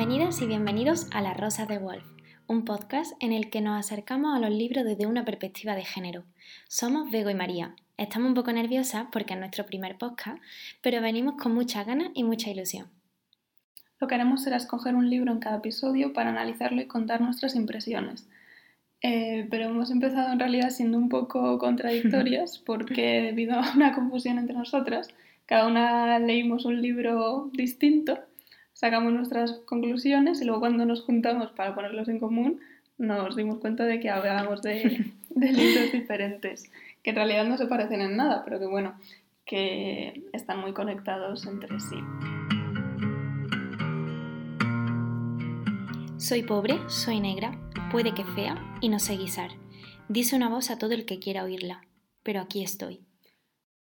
Bienvenidas y bienvenidos a La Rosa de Wolf, un podcast en el que nos acercamos a los libros desde una perspectiva de género. Somos Bego y María. Estamos un poco nerviosas porque es nuestro primer podcast, pero venimos con muchas ganas y mucha ilusión. Lo que haremos será escoger un libro en cada episodio para analizarlo y contar nuestras impresiones. Eh, pero hemos empezado en realidad siendo un poco contradictorias porque debido a una confusión entre nosotras, cada una leímos un libro distinto, sacamos nuestras conclusiones y luego cuando nos juntamos para ponerlos en común nos dimos cuenta de que hablábamos de, de libros diferentes, que en realidad no se parecen en nada, pero que bueno, que están muy conectados entre sí. Soy pobre, soy negra, puede que fea y no sé guisar. Dice una voz a todo el que quiera oírla, pero aquí estoy.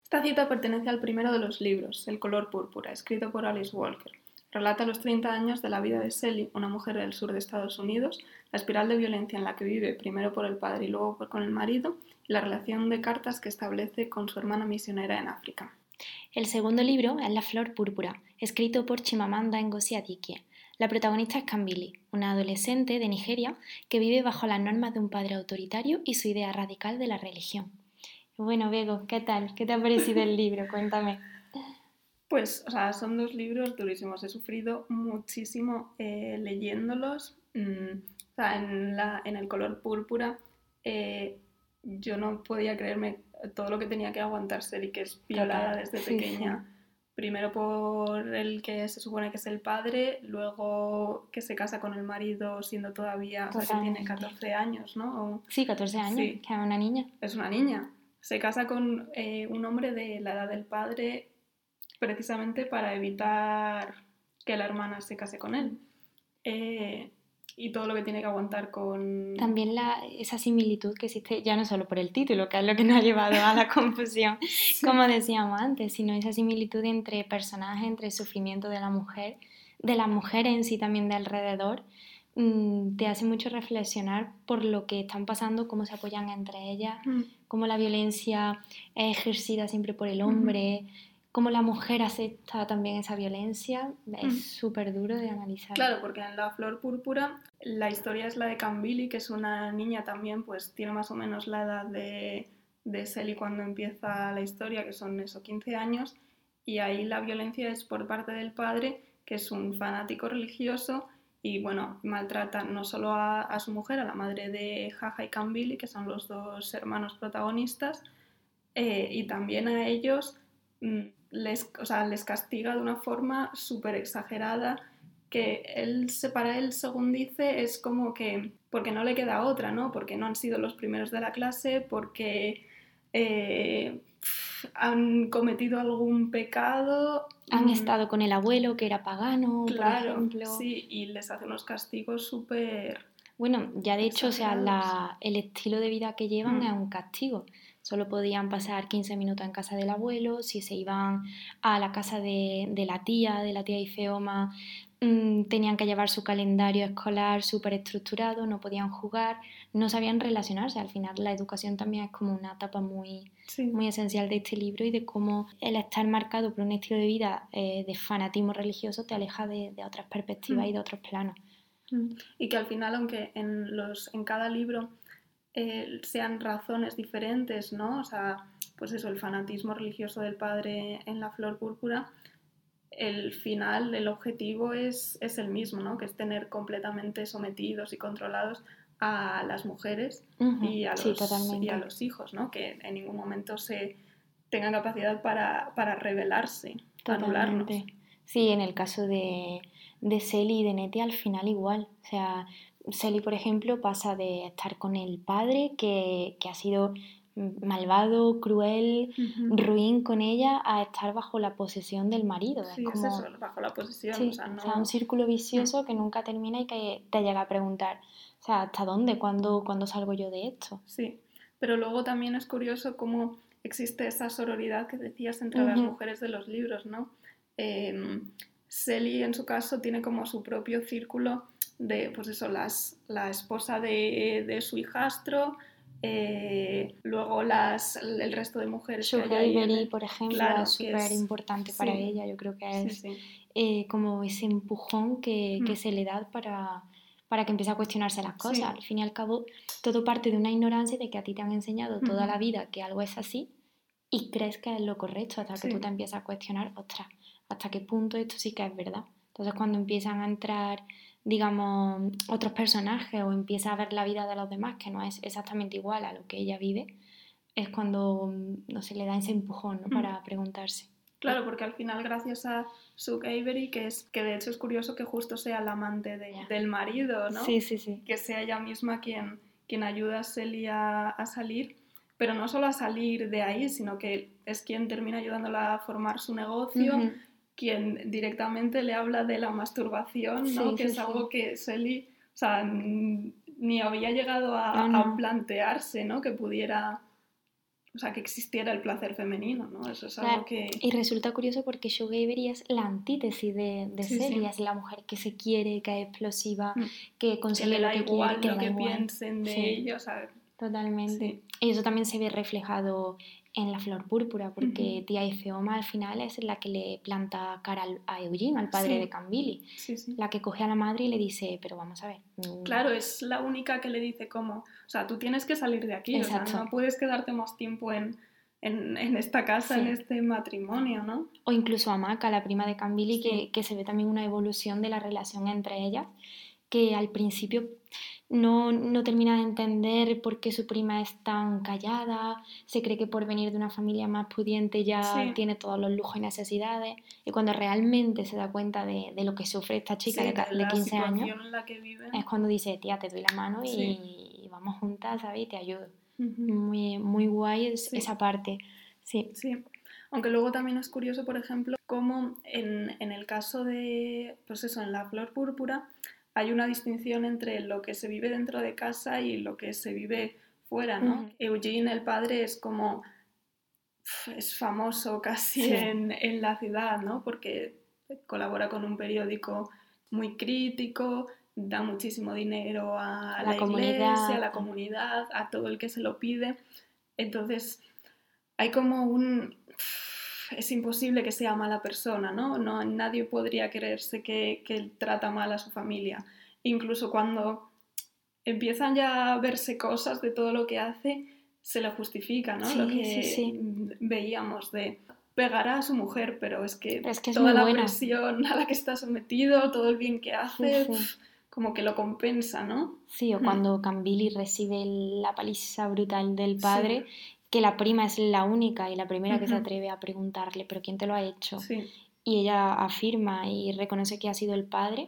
Esta cita pertenece al primero de los libros, El color púrpura, escrito por Alice Walker. Relata los 30 años de la vida de Sally, una mujer del sur de Estados Unidos, la espiral de violencia en la que vive, primero por el padre y luego con el marido, y la relación de cartas que establece con su hermana misionera en África. El segundo libro es La flor púrpura, escrito por Chimamanda Ngozi Adichie. La protagonista es Kambili, una adolescente de Nigeria que vive bajo las normas de un padre autoritario y su idea radical de la religión. Bueno, Bego, ¿qué tal? ¿Qué te ha parecido el libro? Cuéntame. Pues, o sea, son dos libros durísimos. He sufrido muchísimo eh, leyéndolos. Mm, o sea, en, la, en el color púrpura eh, yo no podía creerme todo lo que tenía que aguantar ser y que es violada desde pequeña. Primero por el que se supone que es el padre, luego que se casa con el marido siendo todavía, o sea, que tiene 14 años, ¿no? Sí, 14 años, que es una niña. Es una niña se casa con eh, un hombre de la edad del padre precisamente para evitar que la hermana se case con él. Eh, y todo lo que tiene que aguantar con... También la, esa similitud que existe, ya no solo por el título, que es lo que nos ha llevado a la confusión, como decíamos antes, sino esa similitud entre personajes, entre el sufrimiento de la mujer, de la mujer en sí también de alrededor, mm, te hace mucho reflexionar por lo que están pasando, cómo se apoyan entre ellas, mm. cómo la violencia es ejercida siempre por el hombre, cómo la mujer acepta también esa violencia, es súper duro de analizar. Claro, porque en La Flor Púrpura la historia es la de Cambili, que es una niña también, pues tiene más o menos la edad de, de Selly cuando empieza la historia, que son esos 15 años, y ahí la violencia es por parte del padre, que es un fanático religioso y bueno, maltrata no solo a, su mujer, a la madre de Jaja y Cambili, que son los dos hermanos protagonistas, eh, y también a ellos les, les castiga de una forma súper exagerada que él, para él, según dice, es como que porque no le queda otra, ¿no? Porque no han sido los primeros de la clase, porque eh, han cometido algún pecado. Han mm. estado con el abuelo que era pagano, claro, por ejemplo. Sí, y les hace unos castigos súper... Bueno, ya de hecho, o sea, la, el estilo de vida que llevan mm. es un castigo. Solo podían pasar 15 minutos en casa del abuelo, si se iban a la casa de, de la tía, de la tía Ifeoma, Mm, tenían que llevar su calendario escolar súper estructurado, no podían jugar, no sabían relacionarse. Al final la educación también es como una etapa muy, muy esencial de este libro y de cómo el estar marcado por un estilo de vida eh, de fanatismo religioso te aleja de, otras perspectivas y de mm. otros planos. Mm. Y que al final, aunque en, los, en cada libro eh, sean razones diferentes, ¿no? O sea, pues eso, el fanatismo religioso del padre en la flor púrpura, el final, el objetivo es, es, el mismo, ¿no? que es tener completamente sometidos y controlados a las mujeres y, a los, y, a los, hijos, ¿no? que en ningún momento se tengan capacidad para, para rebelarse, anularnos. Sí, en el caso de, de Celi y de Nete al final igual. O sea, Celi, por ejemplo, pasa de estar con el padre que, que ha sido malvado, cruel, ruin con ella a estar bajo la posesión del marido. Sí, es como... eso, bajo la posesión. o, sea, un círculo vicioso mm. que nunca termina y que te llega a preguntar, o sea, ¿hasta dónde? ¿Cuándo, ¿cuándo salgo yo de esto? Sí, pero luego también es curioso cómo existe esa sororidad que decías entre las mujeres de los libros, ¿no? Eh, en su caso tiene como su propio círculo de, pues eso, las, la esposa de, de su hijastro, eh, luego las, el resto de mujeres. Sugar por ejemplo, es súper importante para ella. Yo creo que es eh, como ese empujón que, que, mm. se le da para, para que empiece a cuestionarse las cosas. Al fin y al cabo, todo parte de una ignorancia de que a ti te han enseñado toda la vida que algo es así y crees que es lo correcto hasta que tú te empiezas a cuestionar, ostras, hasta qué punto esto sí que es verdad. Entonces cuando empiezan a entrar, digamos, otros personajes o empieza a ver la vida de los demás que no es exactamente igual a lo que ella vive, es cuando no se le da ese empujón ¿no? para preguntarse. Claro, porque al final gracias a Sue Avery, que es que de hecho es curioso que justo sea la amante del marido, ¿no? Sí, sí, sí. Que sea ella misma quien, quien ayuda a Celia a salir pero no solo a salir de ahí, sino que es quien termina ayudándola a formar su negocio, quien directamente le habla de la masturbación, ¿no? que es algo que Sally o sea, ni había llegado a, plantearse, ¿no? Que pudiera, o sea, que existiera el placer femenino, ¿no? Eso es algo que... Y resulta curioso porque Avery es la antítesis de, de Celia, es la mujer que se quiere, que es explosiva, mm. que consigue lo que igual quiere, que lo que piensen de ella, o sea, Totalmente. Y eso también se ve reflejado en la flor púrpura, porque tía Ifeoma al final es la que le planta cara a Eugene, al padre de Cambili. la que coge a la madre y le dice, pero vamos a ver. Mm". Claro, es la única que le dice como, o sea, tú tienes que salir de aquí, o sea, no puedes quedarte más tiempo en, en, en esta casa, en este matrimonio, ¿no? O incluso a Maca, la prima de Cambili, que, que se ve también una evolución de la relación entre ellas, que al principio no, no, termina de entender por qué su prima es tan callada, se cree que por venir de una familia más pudiente ya tiene todos los lujos y necesidades, y cuando realmente se da cuenta de, de lo que sufre esta chica de, de, 15 años, es cuando dice, tía, te doy la mano y, vamos juntas, ¿sabes? Y te ayudo. muy, muy guay esa parte. Sí. sí. Aunque luego también es curioso, por ejemplo, cómo en, en el caso de, pues eso, en la flor púrpura, hay una distinción entre lo que se vive dentro de casa y lo que se vive fuera, ¿no? Eugene, el padre, es como, es famoso casi en, en, la ciudad, ¿no? Porque colabora con un periódico muy crítico, da muchísimo dinero a la, comunidad. a la comunidad, a todo el que se lo pide. Entonces, hay como un es imposible que sea mala persona, ¿no? no nadie podría creerse que, que trata mal a su familia. Incluso cuando empiezan ya a verse cosas de todo lo que hace, se le justifica, ¿no? lo que veíamos de pegar a su mujer, pero es que, toda la presión a la que está sometido, todo el bien que hace, como que lo compensa, ¿no? Sí, o mm. cuando Cambili recibe la paliza brutal del padre que la prima es la única y la primera que se atreve a preguntarle, pero ¿quién te lo ha hecho? Y ella afirma y reconoce que ha sido el padre,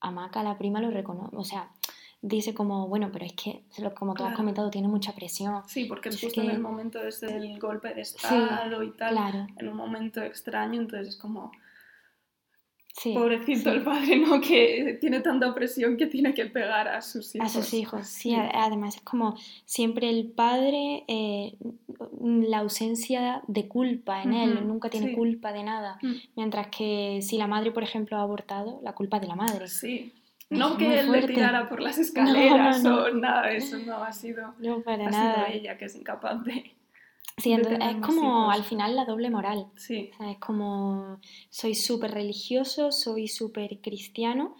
Amaca, la prima, lo reconoce, o sea, dice como, bueno, pero es que, como tú has comentado, tiene mucha presión. Sí, porque es justo en el momento desde el golpe de Estado y tal, en un momento extraño, entonces es como, Pobrecito el padre, ¿no? Que tiene tanta presión que tiene que pegar a sus hijos. A sus hijos, sí. Además es como siempre el padre, eh, la ausencia de culpa en él, nunca tiene culpa de nada. Mm. Mientras que si la madre, por ejemplo, ha abortado, la culpa es de la madre. Sí. No que él le tirara por las escaleras o nada de eso, no, ha sido, no para ha nada. sido ella que es incapaz de, Sí, es como al final la doble moral. Sí. es como soy súper religioso, soy súper cristiano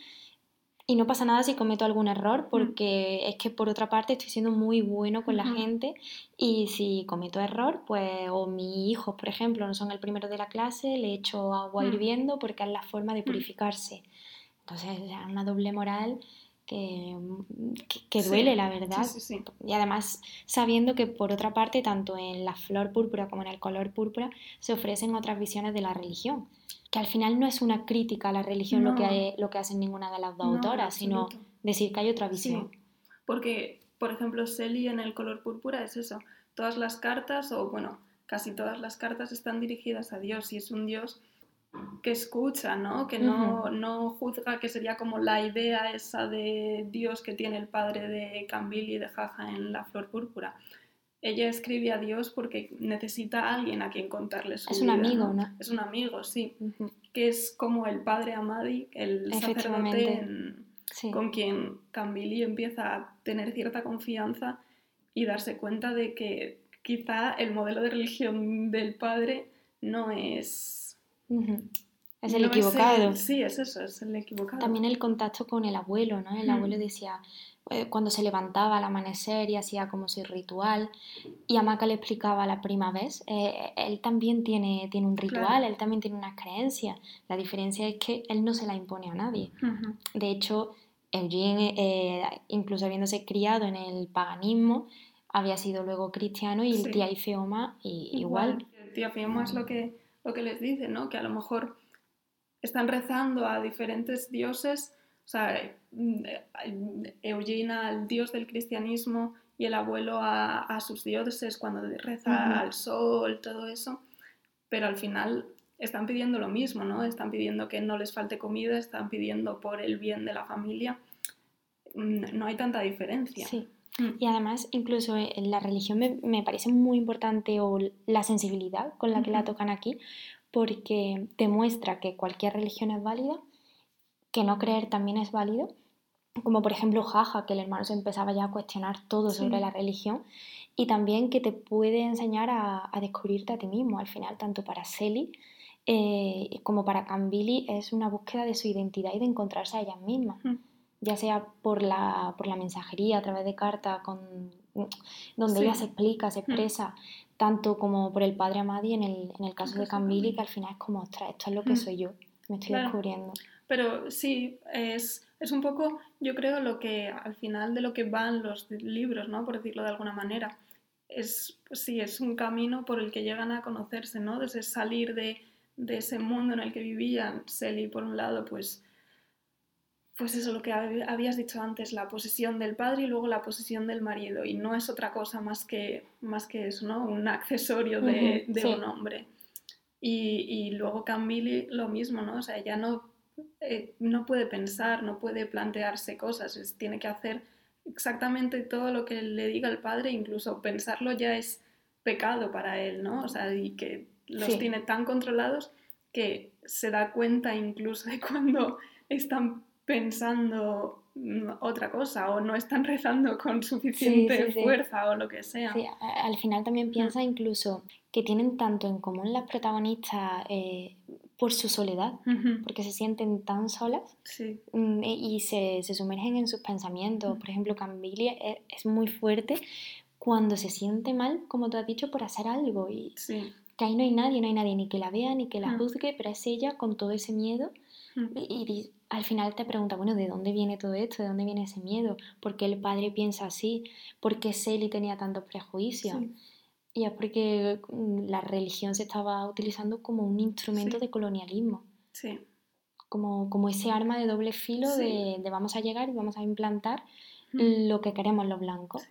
y no pasa nada si cometo algún error mm. porque es que por otra parte estoy siendo muy bueno con la gente y si cometo error, pues o mis hijos, por ejemplo, no son el primero de la clase, le echo agua mm. hirviendo porque es la forma de mm. purificarse. Entonces es una doble moral que, que, duele, la verdad. y además sabiendo que por otra parte, tanto en la flor púrpura como en el color púrpura, se ofrecen otras visiones de la religión. Que al final no es una crítica a la religión lo, que, lo que hacen ninguna de las dos autoras, sino decir que hay otra visión. Porque, por ejemplo, Selly en el color púrpura es eso. Todas las cartas, o bueno, casi todas las cartas están dirigidas a Dios y es un Dios que escucha, ¿no? Que no, no, juzga, que sería como la idea esa de Dios que tiene el padre de Cambil y de Jaja en La Flor Púrpura. Ella escribe a Dios porque necesita a alguien a quien contarle su Es un amigo, ¿no? Es un amigo, sí. Que es como el padre Amadi, el sacerdote con quien Cambili empieza a tener cierta confianza y darse cuenta de que quizá el modelo de religión del padre no es... Es el equivocado. sí, es eso, es el equivocado. También el contacto con el abuelo, ¿no? El abuelo decía, eh, cuando se levantaba al amanecer y hacía como su ritual, y Amaca le explicaba la prima vez, eh, él también tiene, tiene un ritual, él también tiene unas creencias. La diferencia es que él no se la impone a nadie. De hecho, Eugene, eh, incluso habiéndose criado en el paganismo, había sido luego cristiano y el tía Ifeoma y, igual. El tía Ifeoma es lo que, lo que les dice, ¿no? Que a lo mejor están rezando a diferentes dioses, o sea, mm, Eugenia al dios del cristianismo y el abuelo a, sus dioses cuando reza al sol, todo eso, pero al final están pidiendo lo mismo, ¿no? Están pidiendo que no les falte comida, están pidiendo por el bien de la familia. Mm, no hay tanta diferencia. Sí. Mm. Y además, incluso en la religión me, parece muy importante o la sensibilidad con la que la tocan aquí, porque demuestra que cualquier religión es válida, que no creer también es válido, como por ejemplo Jaja, que el hermano se empezaba ya a cuestionar todo sobre la religión, y también que te puede enseñar a, descubrirte a ti mismo. Al final, tanto para Selly eh, como para Cambili, es una búsqueda de su identidad y de encontrarse a ellas mismas, ya sea por la, por la mensajería, a través de cartas, con, donde ella se explica, se expresa, tanto como por el padre Amadi en el, en el caso de Cambili, que al final es como, ostras, esto es lo que mm. soy yo, me estoy descubriendo. Pero sí, es, es, un poco, yo creo, lo que al final de lo que van los libros, ¿no? Por decirlo de alguna manera. Es, pues sí, es un camino por el que llegan a conocerse, ¿no? Desde salir de, de ese mundo en el que vivían. Selly, por un lado, pues pues eso, lo que habías dicho antes, la posesión del padre y luego la posesión del marido. Y no es otra cosa más que, más que eso, ¿no? Un accesorio de, un hombre. Y, y, luego Camille lo mismo, ¿no? O sea, ella no, eh, no puede pensar, no puede plantearse cosas, tiene que hacer exactamente todo lo que le diga el padre, incluso pensarlo ya es pecado para él, ¿no? O sea, y que los tiene tan controlados que se da cuenta incluso de cuando están pensando mm, otra cosa o no están rezando con suficiente fuerza o lo que sea. al final también piensa incluso que tienen tanto en común las protagonistas eh, por su soledad, porque se sienten tan solas mm, y se, sumergen en sus pensamientos. Por ejemplo, Cambilia es, es, muy fuerte cuando se siente mal, como tú has dicho, por hacer algo y que ahí no hay nadie, no hay nadie ni que la vea ni que la juzgue, pero es ella con todo ese miedo y, al final te pregunta, bueno, ¿de dónde viene todo esto? ¿De dónde viene ese miedo? ¿Por qué el padre piensa así? ¿Por qué Selly tenía tantos prejuicios? Y es porque mm, la religión se estaba utilizando como un instrumento de colonialismo. Sí. Como, como ese arma de doble filo de, vamos a llegar y vamos a implantar lo que queremos los blancos.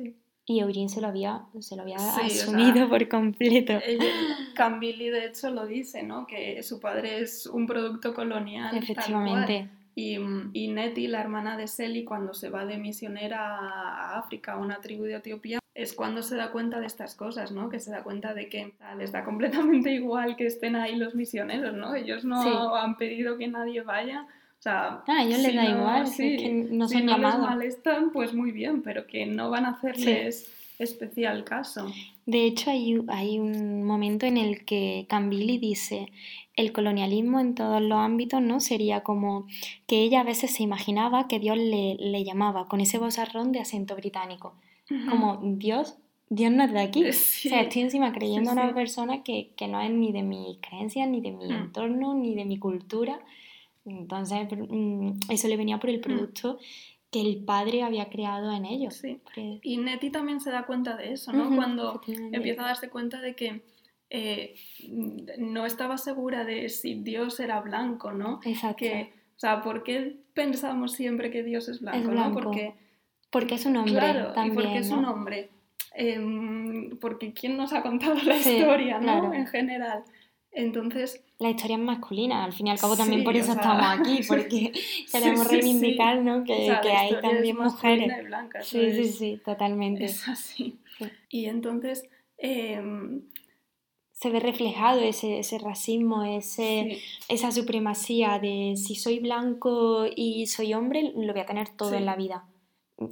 Y Eugene se lo había, se lo había asumido por completo. Cambili, de hecho, lo dice, ¿no? Que su padre es un producto colonial. Efectivamente. Y, y Nettie, la hermana de Selly, cuando se va de misionera a África, a una tribu de Etiopía, es cuando se da cuenta de estas cosas, ¿no? Que se da cuenta de que les da completamente igual que estén ahí los misioneros, ¿no? Ellos no han pedido que nadie vaya sea, ah, a ellos les da igual, sí, que no son si no les molestan, pues muy bien, pero que no van a hacerles especial caso. De hecho, hay, hay, un momento en el que Cambili dice, el colonialismo en todos los ámbitos, ¿no? Sería como que ella a veces se imaginaba que Dios le, le llamaba con ese bozarrón de acento británico. Como, Dios, Dios no es de aquí. O sea, estoy encima creyendo en una persona que, que, no es ni de mi creencia, ni de mi mm. entorno, ni de mi cultura. Entonces, mm, eso le venía por el mm. producto que el padre había creado en ellos. Sí. Y Nettie también se da cuenta de eso, ¿no? Cuando empieza a darse cuenta de que eh, no estaba segura de si Dios era blanco, ¿no? Exacto. o sea, ¿por qué pensamos siempre que Dios es blanco? ¿no? Porque, porque es un hombre. Claro, y porque es un hombre. Em, porque ¿quién nos ha contado la historia, ¿no? En general. Entonces... La historia es masculina, al fin y al cabo también por eso estamos aquí, porque queremos reivindicar ¿no? que, hay también mujeres. sí, sí, sí, totalmente. Es así. Y entonces... Em, se ve reflejado ese, ese racismo, ese, esa supremacía de si soy blanco y soy hombre, lo voy a tener todo en la vida.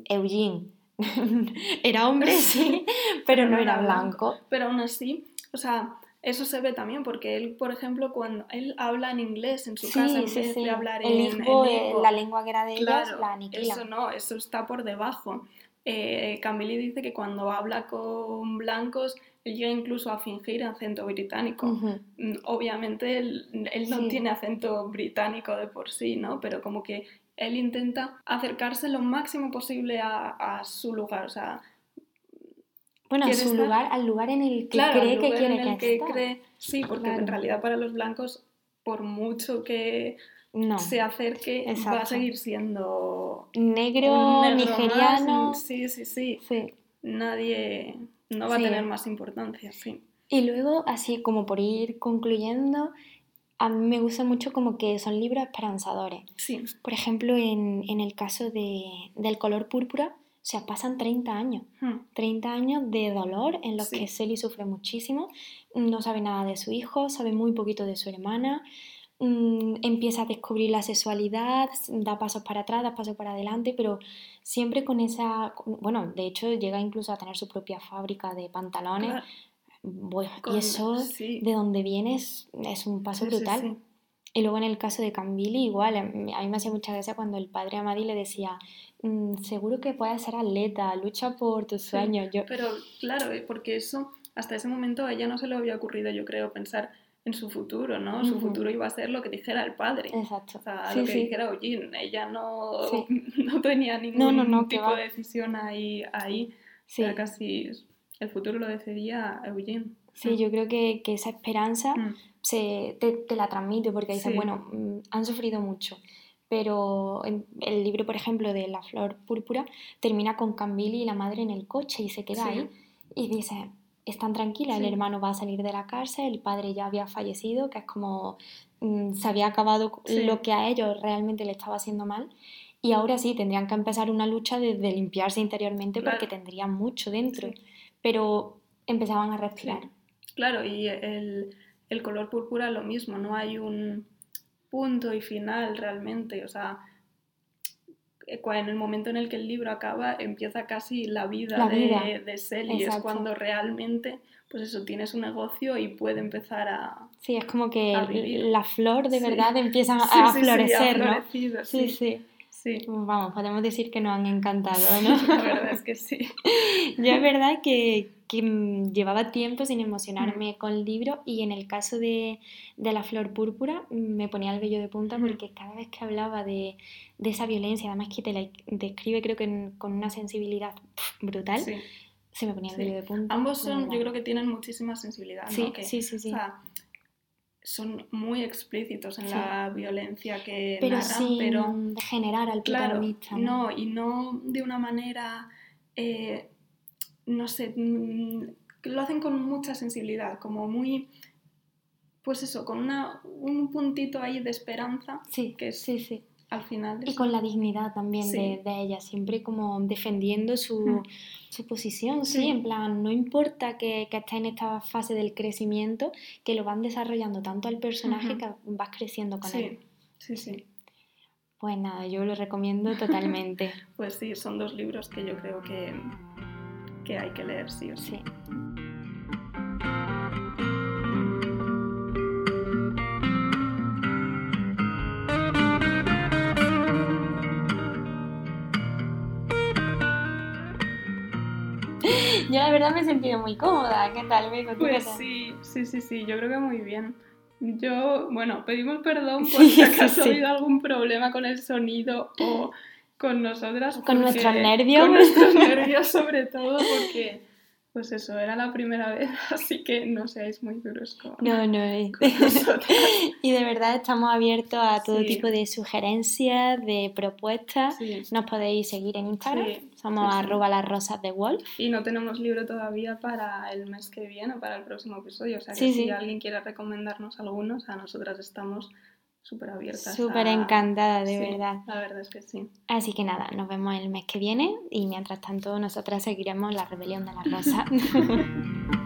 Eugene, era hombre, sí, pero no era blanco. Pero aún así, o sea, eso se ve también porque él, por ejemplo, cuando él habla en inglés en su casa en vez de hablar el en, hijo, en la lengua que era de Claro, la aniquila. Eso no, eso está por debajo. Eh, Camille dice que cuando habla con blancos, él llega incluso a fingir acento británico. Ujú. Mm, Obviamente él, él no Sí. tiene acento británico de por sí, ¿no? Pero como que él intenta acercarse lo máximo posible a, a su lugar, o sea, Bueno, a quiere su estar- lugar, al lugar en el que claro, cree que quiere en el que, cree, sí, porque en realidad para los blancos, por mucho que No. se acerque, va a seguir siendo Negro, nigeriano. más, sí, sí, sí. Sí. Nadie no va Sí. a tener más importancia, sí. Y luego, así como por ir concluyendo, a mí me gusta mucho como que son libros esperanzadores. Sí, Por ejemplo, en, en el caso de, del color púrpura, o sea, pasan 30 años. Hmm, 30 años de dolor en los Sí. que Selly sufre muchísimo, no sabe nada de su hijo, sabe muy poquito de su hermana, mm, empieza a descubrir la sexualidad, da pasos para atrás, da pasos para adelante, pero siempre con esa, con- bueno, de hecho llega incluso a tener su propia fábrica de pantalones, claro, bueno, con- y eso sí, de donde vienes es un paso sí, brutal. Sí. Y luego en el caso de Cambili, igual, a mí me hacía mucha gracia cuando el padre Amadi le decía, "Mm, seguro que puedes ser atleta, lucha por tus Sí, sueños. Yo, Pero claro, eh, porque eso, hasta ese momento a ella no se le había ocurrido, yo creo, pensar en su futuro, ¿no? Su Ujú. futuro iba a ser lo que dijera el padre. Exacto. O sea, Sí, lo que sí. dijera Eugene, ella no, Sí. no tenía ningún No, no, tipo de decisión ahí, ahí. Sí, Era casi el futuro lo decidía Eugene. sí, yo creo que, que esa esperanza Mm, se, te, te la transmite porque dices, Sí. bueno, mm, han sufrido mucho. Pero en- el libro, por ejemplo, de La Flor Púrpura termina con Cambili y la madre en el coche y se queda Sí. ahí y dice, están tranquilas, el Sí. hermano va a salir de la cárcel, el padre ya había fallecido, que es como mm, se había acabado lo que a ellos realmente le estaba haciendo mal. Y ahora sí, tendrían que empezar una lucha de, de limpiarse interiormente porque tendrían mucho dentro. Pero empezaban a respirar. Claro, y el, el color púrpura lo mismo, no hay un punto y final realmente, o sea, eh, en el momento en el que el libro acaba empieza casi la vida, La de, vida. de Sally, es cuando realmente, pues eso, tiene su negocio y puede empezar a... Sí, es como que la flor de Sí. verdad empieza Sí, a sí, florecer, ¿no? Sí, sí, sí. Vamos, podemos decir que nos han encantado, ¿no? La verdad es que sí. Yo es verdad que, que, mm, llevaba tiempo sin emocionarme con el libro y en el caso de, de la flor púrpura mm, me ponía el vello de punta porque cada vez que hablaba de, de esa violencia, además que te la describe creo que en- con una sensibilidad brutal, Sí. se me ponía el vello de punta. Ambos son, yo creo que tienen muchísima sensibilidad, ¿no? Sí, Que, sí, sí, sí. O sea, son muy explícitos en Sí. la violencia que pero narran, sin pero generar al claro, protagonista. no, y no de una manera, eh, no sé, mm, lo hacen con mucha sensibilidad, como muy, pues eso, con una, un puntito ahí de esperanza Sí, que es- sí, sí. Al final. Y con la dignidad también Sí. de, de ella, siempre como defendiendo su, Mm. su posición, sí. Sí. en plan, no importa que, que esté en esta fase del crecimiento, que lo van desarrollando tanto al personaje que vas creciendo con él. Sí, sí, sí. Pues nada, yo lo recomiendo totalmente. Pues sí, son dos libros que yo creo que, que hay que leer sí o sí. sí. Verdad me he sentido muy cómoda. ¿Qué tal, Pues sí, sí, sí, sí, yo creo que muy bien. Yo, bueno, pedimos perdón por Sí, si sí, acaso ha sí. habido algún problema con el sonido o con nosotras. Con nuestros nervios. Con nuestros nervios sobre todo porque, pues eso, era la primera vez, así que no seáis muy duros con, No, no. eh. con. Y de verdad estamos abiertos a todo tipo de sugerencias, de propuestas. Nos podéis seguir en Instagram. Somos sí, sí. arroba las rosas de Wolf. Y no tenemos libro todavía para el mes que viene, para el próximo episodio. O sea que Sí, si alguien quiere recomendarnos algunos, a nosotras estamos súper abiertas. Súper a- encantada, de verdad. La verdad es que sí. Así que nada, nos vemos el mes que viene y mientras tanto nosotras seguiremos la rebelión de las rosas.